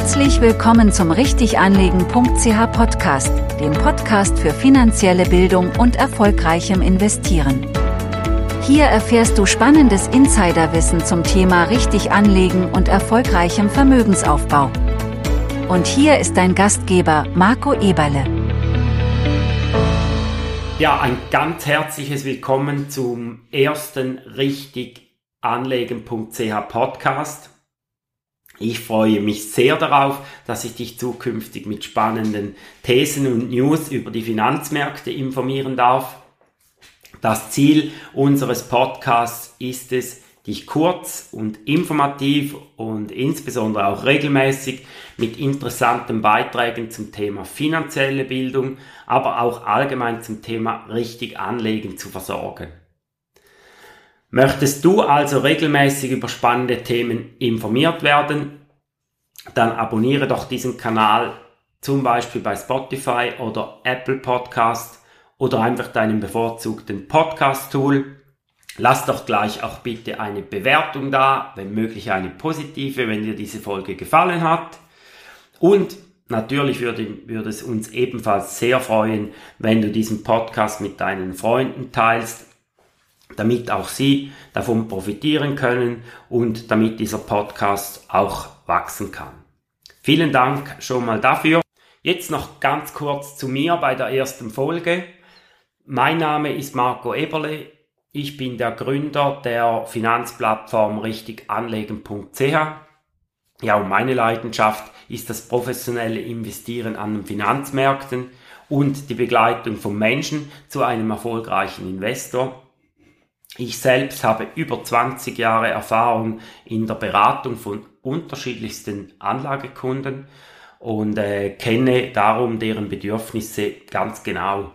Herzlich willkommen zum Richtiganlegen.ch Podcast, dem Podcast für finanzielle Bildung und erfolgreichem Investieren. Hier erfährst du spannendes Insiderwissen zum Thema richtig anlegen und erfolgreichem Vermögensaufbau. Und hier ist dein Gastgeber Marco Eberle. Ja, ein ganz herzliches Willkommen zum ersten Richtiganlegen.ch Podcast. Ich freue mich sehr darauf, dass ich dich zukünftig mit spannenden Thesen und News über die Finanzmärkte informieren darf. Das Ziel unseres Podcasts ist es, dich kurz und informativ und insbesondere auch regelmäßig mit interessanten Beiträgen zum Thema finanzielle Bildung, aber auch allgemein zum Thema richtig anlegen zu versorgen. Möchtest du also regelmäßig über spannende Themen informiert werden, dann abonniere doch diesen Kanal zum Beispiel bei Spotify oder Apple Podcast oder einfach deinem bevorzugten Podcast-Tool. Lass doch gleich auch bitte eine Bewertung da, wenn möglich eine positive, wenn dir diese Folge gefallen hat. Und natürlich würde, würde es uns ebenfalls sehr freuen, wenn du diesen Podcast mit deinen Freunden teilst, damit auch sie davon profitieren können und damit dieser Podcast auch wachsen kann. Vielen Dank schon mal dafür. Jetzt noch ganz kurz zu mir bei der ersten Folge. Mein Name ist Marco Eberle. Ich bin der Gründer der Finanzplattform richtiganlegen.ch. Ja, und meine Leidenschaft ist das professionelle Investieren an den Finanzmärkten und die Begleitung von Menschen zu einem erfolgreichen Investor. Ich selbst habe über 20 Jahre Erfahrung in der Beratung von unterschiedlichsten Anlagekunden und äh, kenne darum deren Bedürfnisse ganz genau.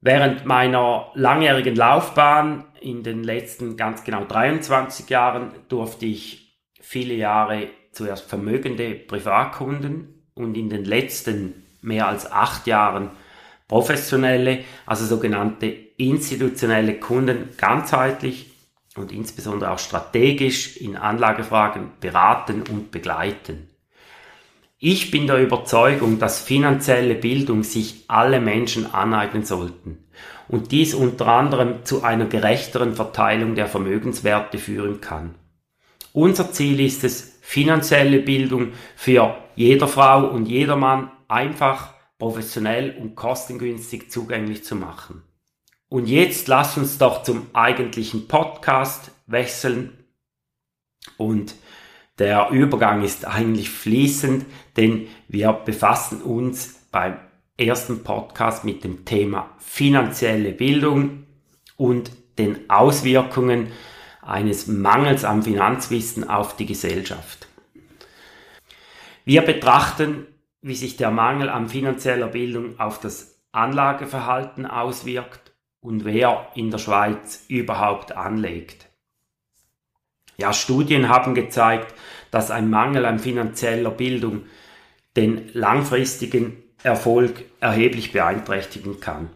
Während meiner langjährigen Laufbahn in den letzten ganz genau 23 Jahren durfte ich viele Jahre zuerst vermögende Privatkunden und in den letzten mehr als acht Jahren professionelle, also sogenannte institutionelle Kunden ganzheitlich und insbesondere auch strategisch in Anlagefragen beraten und begleiten. Ich bin der Überzeugung, dass finanzielle Bildung sich alle Menschen aneignen sollten und dies unter anderem zu einer gerechteren Verteilung der Vermögenswerte führen kann. Unser Ziel ist es, finanzielle Bildung für jeder Frau und jedermann einfach, professionell und kostengünstig zugänglich zu machen. Und jetzt lass uns doch zum eigentlichen Podcast wechseln. Und der Übergang ist eigentlich fließend, denn wir befassen uns beim ersten Podcast mit dem Thema finanzielle Bildung und den Auswirkungen eines Mangels am Finanzwissen auf die Gesellschaft. Wir betrachten, wie sich der Mangel an finanzieller Bildung auf das Anlageverhalten auswirkt und wer in der Schweiz überhaupt anlegt. Ja, Studien haben gezeigt, dass ein Mangel an finanzieller Bildung den langfristigen Erfolg erheblich beeinträchtigen kann.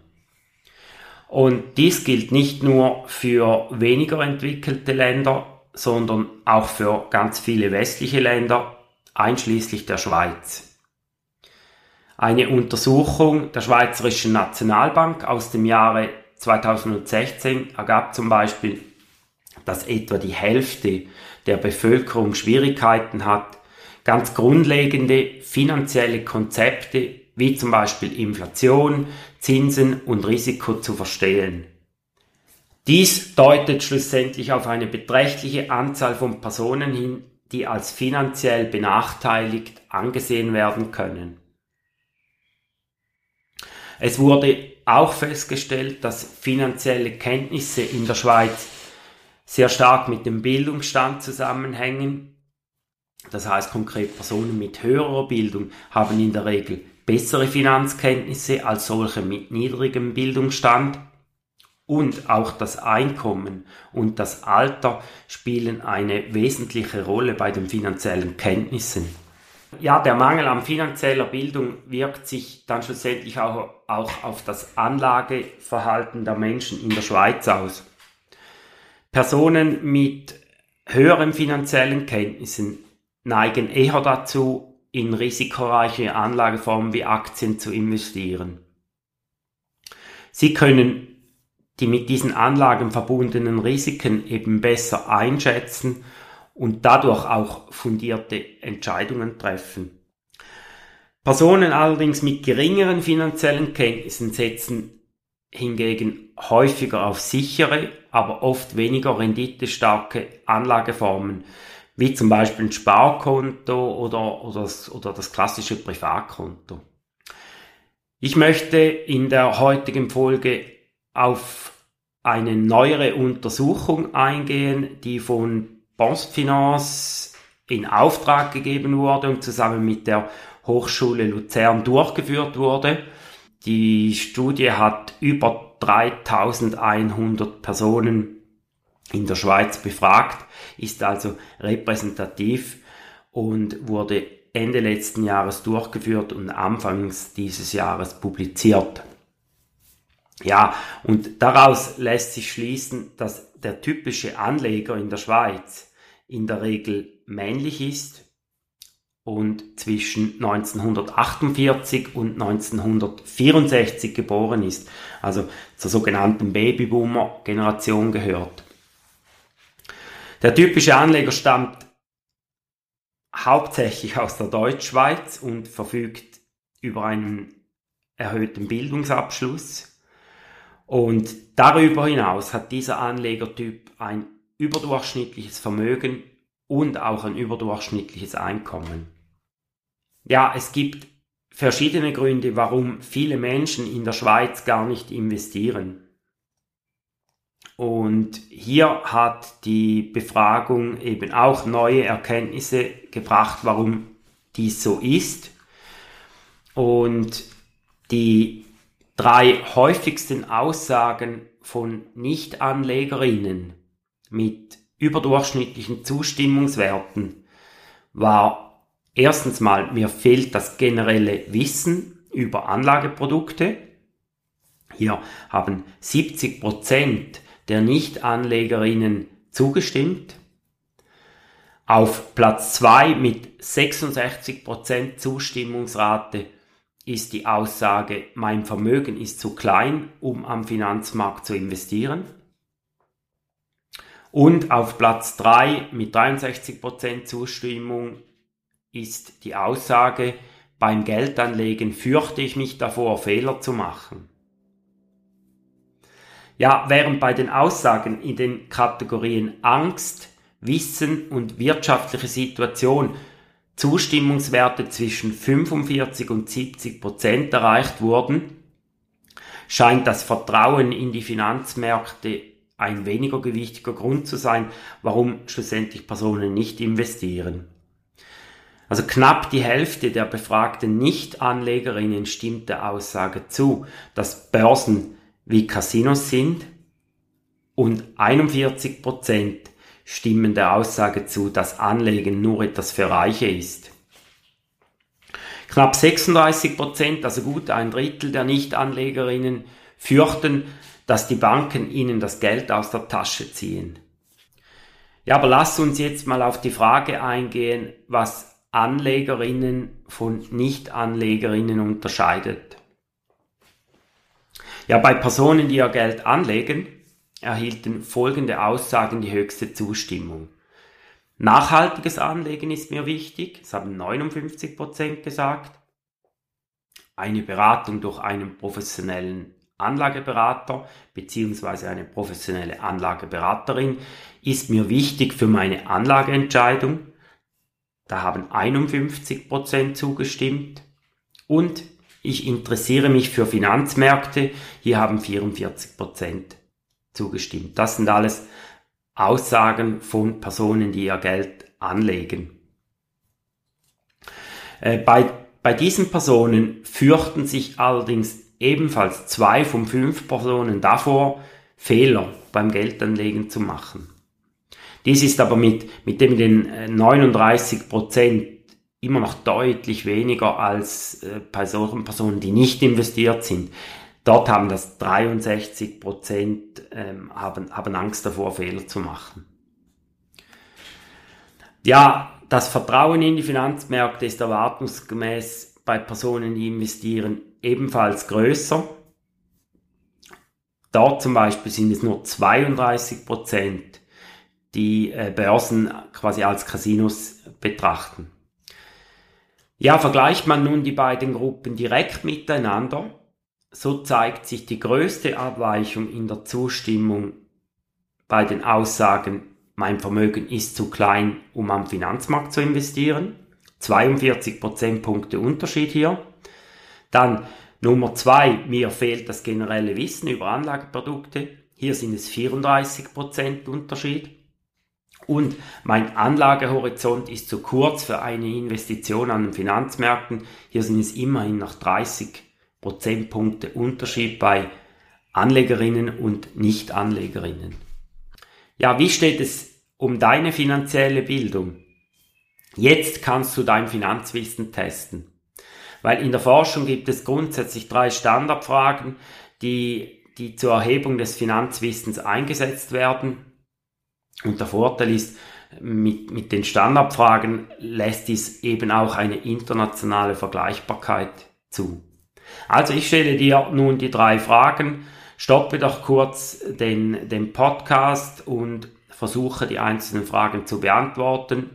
Und dies gilt nicht nur für weniger entwickelte Länder, sondern auch für ganz viele westliche Länder, einschließlich der Schweiz. Eine Untersuchung der Schweizerischen Nationalbank aus dem Jahre 2016 ergab zum Beispiel, dass etwa die Hälfte der Bevölkerung Schwierigkeiten hat, ganz grundlegende finanzielle Konzepte wie zum Beispiel Inflation, Zinsen und Risiko zu verstehen. Dies deutet schlussendlich auf eine beträchtliche Anzahl von Personen hin, die als finanziell benachteiligt angesehen werden können. Es wurde auch festgestellt, dass finanzielle Kenntnisse in der Schweiz sehr stark mit dem Bildungsstand zusammenhängen. Das heißt konkret Personen mit höherer Bildung haben in der Regel bessere Finanzkenntnisse als solche mit niedrigem Bildungsstand. Und auch das Einkommen und das Alter spielen eine wesentliche Rolle bei den finanziellen Kenntnissen. Ja, der Mangel an finanzieller Bildung wirkt sich dann schlussendlich auch, auch auf das Anlageverhalten der Menschen in der Schweiz aus. Personen mit höheren finanziellen Kenntnissen neigen eher dazu, in risikoreiche Anlageformen wie Aktien zu investieren. Sie können die mit diesen Anlagen verbundenen Risiken eben besser einschätzen und dadurch auch fundierte Entscheidungen treffen. Personen allerdings mit geringeren finanziellen Kenntnissen setzen hingegen häufiger auf sichere, aber oft weniger renditestarke Anlageformen, wie zum Beispiel ein Sparkonto oder, oder, das, oder das klassische Privatkonto. Ich möchte in der heutigen Folge auf eine neuere Untersuchung eingehen, die von Postfinance in Auftrag gegeben wurde und zusammen mit der Hochschule Luzern durchgeführt wurde. Die Studie hat über 3100 Personen in der Schweiz befragt, ist also repräsentativ und wurde Ende letzten Jahres durchgeführt und anfangs dieses Jahres publiziert. Ja, und daraus lässt sich schließen, dass der typische Anleger in der Schweiz in der Regel männlich ist und zwischen 1948 und 1964 geboren ist, also zur sogenannten Babyboomer-Generation gehört. Der typische Anleger stammt hauptsächlich aus der Deutschschweiz und verfügt über einen erhöhten Bildungsabschluss. Und darüber hinaus hat dieser Anlegertyp ein überdurchschnittliches Vermögen und auch ein überdurchschnittliches Einkommen. Ja, es gibt verschiedene Gründe, warum viele Menschen in der Schweiz gar nicht investieren. Und hier hat die Befragung eben auch neue Erkenntnisse gebracht, warum dies so ist. Und die drei häufigsten Aussagen von Nichtanlegerinnen mit überdurchschnittlichen Zustimmungswerten war Erstens mal, mir fehlt das generelle Wissen über Anlageprodukte. Hier haben 70 Prozent der Nichtanlegerinnen zugestimmt. Auf Platz 2 mit 66 Prozent Zustimmungsrate ist die Aussage, mein Vermögen ist zu klein, um am Finanzmarkt zu investieren. Und auf Platz 3 mit 63 Prozent Zustimmung ist die Aussage, beim Geldanlegen fürchte ich mich davor, Fehler zu machen. Ja, während bei den Aussagen in den Kategorien Angst, Wissen und wirtschaftliche Situation Zustimmungswerte zwischen 45 und 70 Prozent erreicht wurden, scheint das Vertrauen in die Finanzmärkte ein weniger gewichtiger Grund zu sein, warum schlussendlich Personen nicht investieren. Also knapp die Hälfte der befragten Nicht-Anlegerinnen stimmt der Aussage zu, dass Börsen wie Casinos sind und 41 Prozent stimmen der Aussage zu, dass Anlegen nur etwas für Reiche ist. Knapp 36 Prozent, also gut ein Drittel der Nicht-Anlegerinnen, fürchten, dass die Banken ihnen das Geld aus der Tasche ziehen. Ja, aber lass uns jetzt mal auf die Frage eingehen, was Anlegerinnen von Nicht-Anlegerinnen unterscheidet. Ja, bei Personen, die ihr Geld anlegen, erhielten folgende Aussagen die höchste Zustimmung. Nachhaltiges Anlegen ist mir wichtig, das haben 59% gesagt. Eine Beratung durch einen professionellen Anlageberater bzw. eine professionelle Anlageberaterin ist mir wichtig für meine Anlageentscheidung. Da haben 51% zugestimmt. Und ich interessiere mich für Finanzmärkte. Hier haben 44% zugestimmt. Das sind alles Aussagen von Personen, die ihr Geld anlegen. Äh, bei, bei diesen Personen fürchten sich allerdings ebenfalls zwei von fünf Personen davor, Fehler beim Geldanlegen zu machen. Dies ist aber mit, mit dem den 39 äh, Prozent immer noch deutlich weniger als äh, bei solchen Personen, die nicht investiert sind. Dort haben das 63 Prozent ähm, haben, haben Angst davor, Fehler zu machen. Ja, das Vertrauen in die Finanzmärkte ist erwartungsgemäß bei Personen, die investieren, ebenfalls größer. Dort zum Beispiel sind es nur 32 Prozent, die äh, Börsen quasi als Casinos betrachten. Ja, vergleicht man nun die beiden Gruppen direkt miteinander, so zeigt sich die größte Abweichung in der Zustimmung bei den Aussagen, mein Vermögen ist zu klein, um am Finanzmarkt zu investieren. 42 Prozentpunkte Unterschied hier. Dann Nummer zwei, mir fehlt das generelle Wissen über Anlageprodukte. Hier sind es 34 Prozent Unterschied. Und mein Anlagehorizont ist zu kurz für eine Investition an den Finanzmärkten. Hier sind es immerhin noch 30 Prozentpunkte Unterschied bei Anlegerinnen und Nicht-Anlegerinnen. Ja, wie steht es um deine finanzielle Bildung? Jetzt kannst du dein Finanzwissen testen. Weil in der Forschung gibt es grundsätzlich drei Standardfragen, die, die zur Erhebung des Finanzwissens eingesetzt werden. Und der Vorteil ist, mit, mit den Standardfragen lässt dies eben auch eine internationale Vergleichbarkeit zu. Also ich stelle dir nun die drei Fragen, stoppe doch kurz den, den Podcast und versuche die einzelnen Fragen zu beantworten.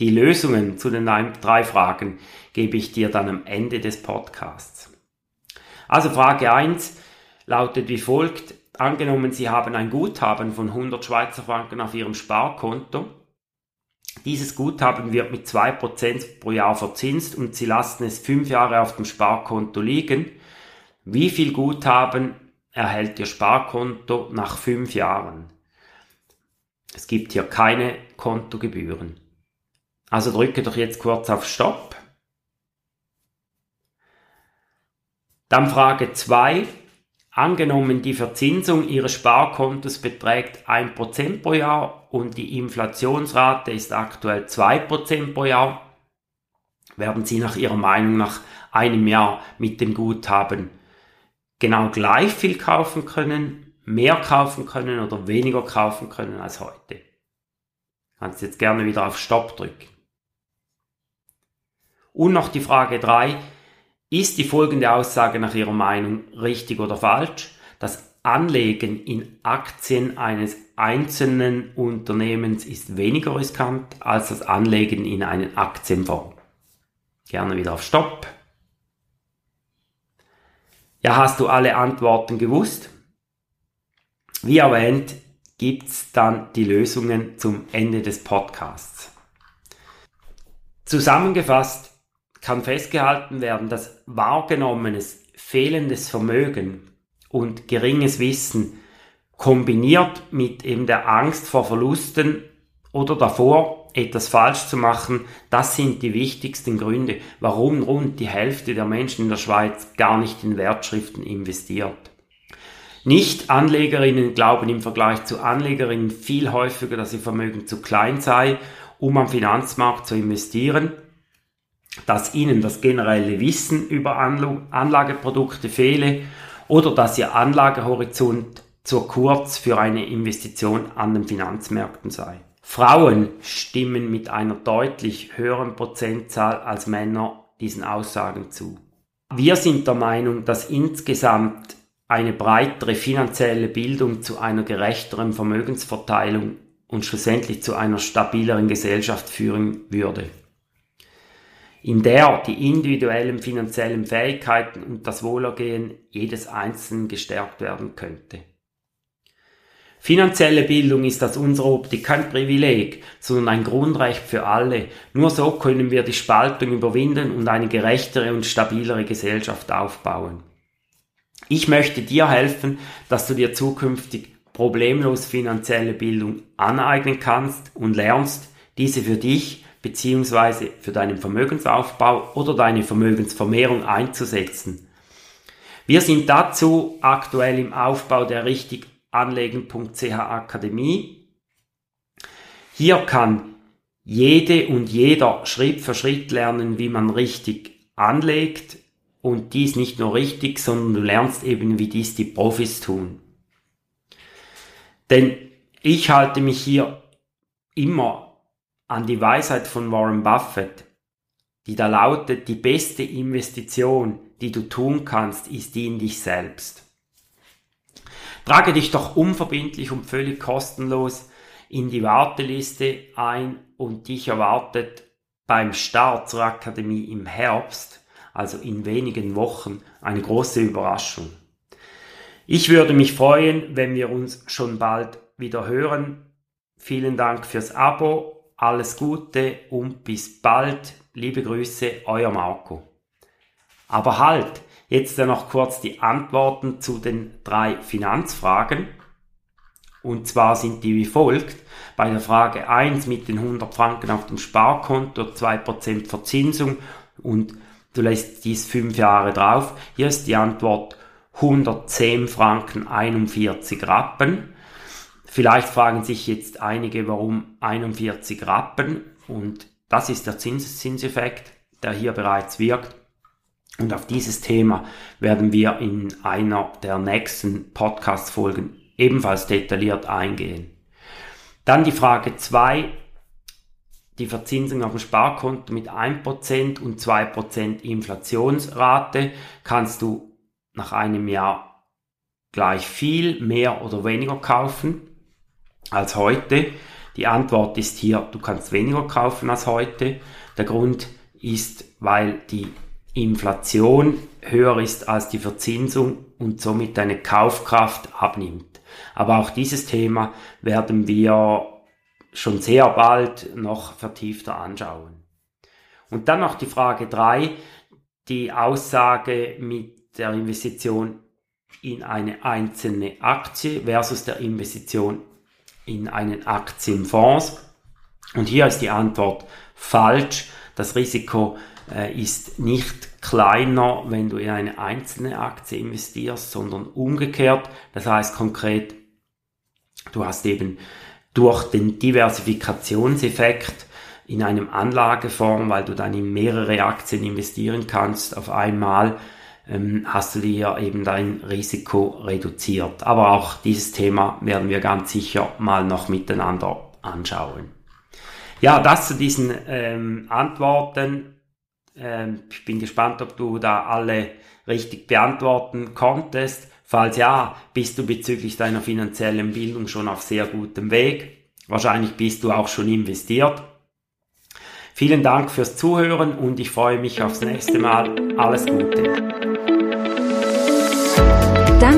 Die Lösungen zu den drei Fragen gebe ich dir dann am Ende des Podcasts. Also Frage 1 lautet wie folgt. Angenommen, Sie haben ein Guthaben von 100 Schweizer Franken auf Ihrem Sparkonto. Dieses Guthaben wird mit 2% pro Jahr verzinst und Sie lassen es 5 Jahre auf dem Sparkonto liegen. Wie viel Guthaben erhält Ihr Sparkonto nach 5 Jahren? Es gibt hier keine Kontogebühren. Also drücke doch jetzt kurz auf Stopp. Dann Frage 2. Angenommen, die Verzinsung Ihres Sparkontos beträgt 1% pro Jahr und die Inflationsrate ist aktuell 2% pro Jahr, werden Sie nach Ihrer Meinung nach einem Jahr mit dem Guthaben genau gleich viel kaufen können, mehr kaufen können oder weniger kaufen können als heute? Kannst jetzt gerne wieder auf Stopp drücken. Und noch die Frage 3. Ist die folgende Aussage nach Ihrer Meinung richtig oder falsch? Das Anlegen in Aktien eines einzelnen Unternehmens ist weniger riskant als das Anlegen in einen Aktienfonds. Gerne wieder auf Stopp. Ja, hast du alle Antworten gewusst? Wie erwähnt, gibt's dann die Lösungen zum Ende des Podcasts. Zusammengefasst kann festgehalten werden, dass wahrgenommenes fehlendes Vermögen und geringes Wissen kombiniert mit eben der Angst vor Verlusten oder davor, etwas falsch zu machen, das sind die wichtigsten Gründe, warum rund die Hälfte der Menschen in der Schweiz gar nicht in Wertschriften investiert. Nicht-Anlegerinnen glauben im Vergleich zu Anlegerinnen viel häufiger, dass ihr Vermögen zu klein sei, um am Finanzmarkt zu investieren dass ihnen das generelle Wissen über Anlageprodukte fehle oder dass ihr Anlagehorizont zu kurz für eine Investition an den Finanzmärkten sei. Frauen stimmen mit einer deutlich höheren Prozentzahl als Männer diesen Aussagen zu. Wir sind der Meinung, dass insgesamt eine breitere finanzielle Bildung zu einer gerechteren Vermögensverteilung und schlussendlich zu einer stabileren Gesellschaft führen würde in der die individuellen finanziellen Fähigkeiten und das Wohlergehen jedes Einzelnen gestärkt werden könnte. Finanzielle Bildung ist aus unserer Optik kein Privileg, sondern ein Grundrecht für alle. Nur so können wir die Spaltung überwinden und eine gerechtere und stabilere Gesellschaft aufbauen. Ich möchte dir helfen, dass du dir zukünftig problemlos finanzielle Bildung aneignen kannst und lernst, diese für dich beziehungsweise für deinen Vermögensaufbau oder deine Vermögensvermehrung einzusetzen. Wir sind dazu aktuell im Aufbau der richtiganlegen.ch Akademie. Hier kann jede und jeder Schritt für Schritt lernen, wie man richtig anlegt und dies nicht nur richtig, sondern du lernst eben, wie dies die Profis tun. Denn ich halte mich hier immer an die Weisheit von Warren Buffett, die da lautet, die beste Investition, die du tun kannst, ist die in dich selbst. Trage dich doch unverbindlich und völlig kostenlos in die Warteliste ein und dich erwartet beim Start zur Akademie im Herbst, also in wenigen Wochen, eine große Überraschung. Ich würde mich freuen, wenn wir uns schon bald wieder hören. Vielen Dank fürs Abo, alles Gute und bis bald. Liebe Grüße, euer Marco. Aber halt, jetzt dann noch kurz die Antworten zu den drei Finanzfragen. Und zwar sind die wie folgt. Bei der Frage 1 mit den 100 Franken auf dem Sparkonto, 2% Verzinsung und du lässt dies fünf Jahre drauf. Hier ist die Antwort 110 Franken 41 Rappen. Vielleicht fragen sich jetzt einige, warum 41 Rappen und das ist der Zinseszinseffekt, der hier bereits wirkt. Und auf dieses Thema werden wir in einer der nächsten Podcast-Folgen ebenfalls detailliert eingehen. Dann die Frage 2, die Verzinsung auf dem Sparkonto mit 1% und 2% Inflationsrate kannst du nach einem Jahr gleich viel mehr oder weniger kaufen als heute? Die Antwort ist hier, du kannst weniger kaufen als heute. Der Grund ist, weil die Inflation höher ist als die Verzinsung und somit deine Kaufkraft abnimmt. Aber auch dieses Thema werden wir schon sehr bald noch vertiefter anschauen. Und dann noch die Frage drei, die Aussage mit der Investition in eine einzelne Aktie versus der Investition in einen Aktienfonds. Und hier ist die Antwort falsch. Das Risiko äh, ist nicht kleiner, wenn du in eine einzelne Aktie investierst, sondern umgekehrt. Das heißt konkret, du hast eben durch den Diversifikationseffekt in einem Anlagefonds, weil du dann in mehrere Aktien investieren kannst auf einmal, ähm, hast du dir eben dein Risiko reduziert. Aber auch dieses Thema werden wir ganz sicher mal noch miteinander anschauen. Ja, das zu diesen ähm, Antworten. Ähm, ich bin gespannt, ob du da alle richtig beantworten konntest. Falls ja, bist du bezüglich deiner finanziellen Bildung schon auf sehr gutem Weg. Wahrscheinlich bist du auch schon investiert. Vielen Dank fürs Zuhören und ich freue mich aufs nächste Mal. Alles Gute.